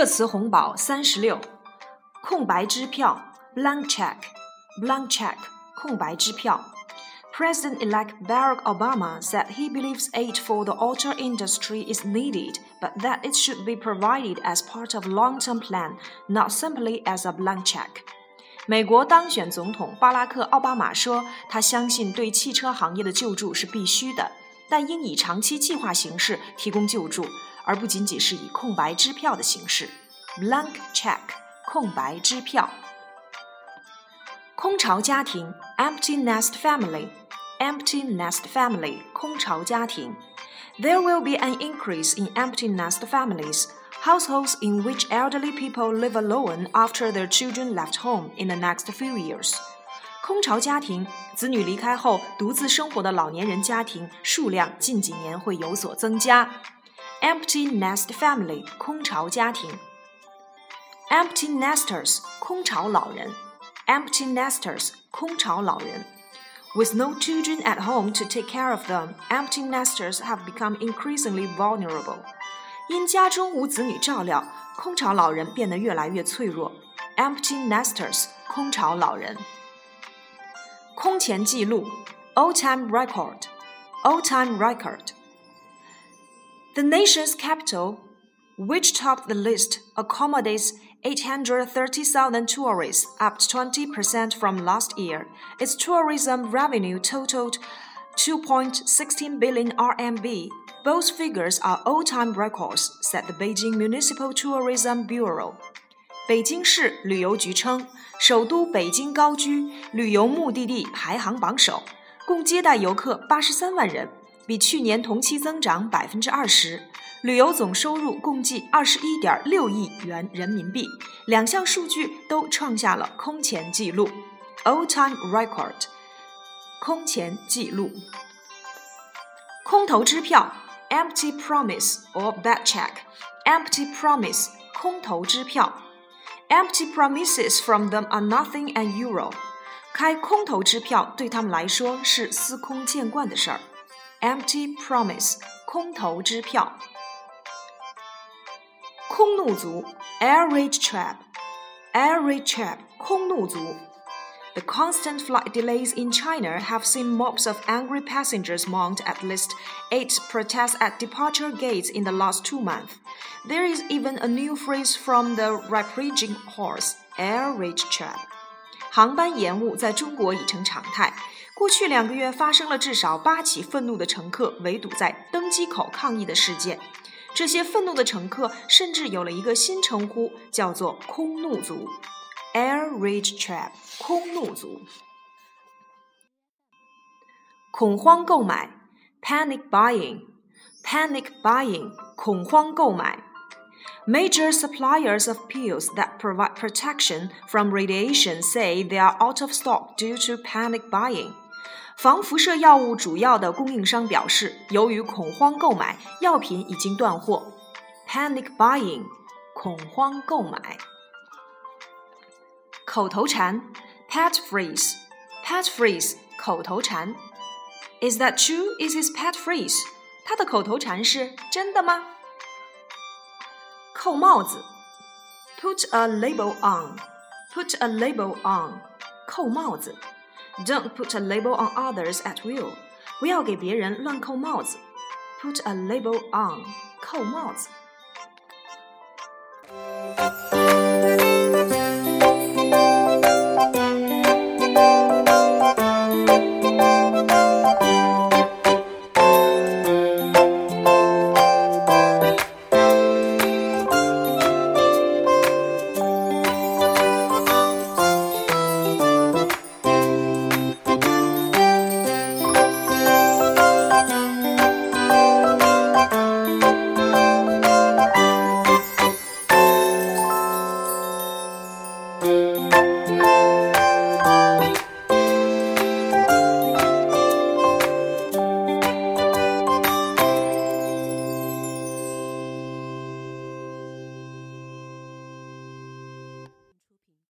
热词红宝三十六，空白支票 blank check，blank check 空白支票。President-elect Barack Obama said he believes aid for the auto industry is needed, but that it should be provided as part of long-term plan, not simply as a blank check. 美国当选总统巴拉克·奥巴马说，他相信对汽车行业的救助是必须的，但应以长期计划形式提供救助， 而不仅仅是以空白支票的形式。blank check 空白支票。空巢家庭 empty nest family empty nest family 空巢家庭。There will be an increase in empty nest families households in which elderly people live alone after their children left home in the next few years. 空巢家庭，子女离开后独自生活的老年人家庭数量近几年会有所增加。 empty nest family 空巢家庭，empty nesters 空巢老人，empty nesters 空巢老人。With no children at home to take care of them, empty nesters have become increasingly vulnerable. 因家中无子女照料，空巢老人变得越来越脆弱。Empty nesters 空巢老人。空前记录 all-time record all-time record。The nation's capital, which topped the list, accommodates 830,000 tourists, up 20% from last year. Its tourism revenue totaled 2.16 billion RMB, both figures are all-time records, said the Beijing Municipal Tourism Bureau. 北京市旅游局称，首都北京高居旅游目的地排行榜首，共接待游客八十三万人， 比去年同期增长百分之二十。旅游总收入共计二十一点六亿元人民币，两项数据都创下了空前纪录 （all-time record）。空前纪录。空头支票。empty promise or bad check. Empty promise, 空头支票. Empty promises from them are nothing unusual. 开空头支票对他们来说是司空见惯的事儿。empty promise 空头支票。空怒族 air rage trap air rage trap constant flight delays in China have seen mobs of angry passengers mount at least eight protests at departure gates in the last two months. There is even a new phrase from the raging horse, air rage trap. 航班延误在中国已成常态。过去两个月发生了至少八起愤怒的乘客围堵在登机口抗议的事件。这些愤怒的乘客甚至有了一个新称呼，叫做“空怒族”。Air rage trap，空怒族。恐慌购买，panic buying，panic buying，恐慌购买。Major suppliers of pills that provide protection from radiation say they are out of stock due to panic buying. 防辐射药物主要的供应商表示，由于恐慌购买，药品已经断货。Panic buying，恐慌购买。口头禅，pet phrase，pet phrase，口头禅。Is that true? Is his pet phrase？他的口头禅是真的吗？扣帽子，put a label on，put a label on，扣帽子。 Don't put a label on others at will，不要给别人乱扣帽子。Put a label on，扣帽子。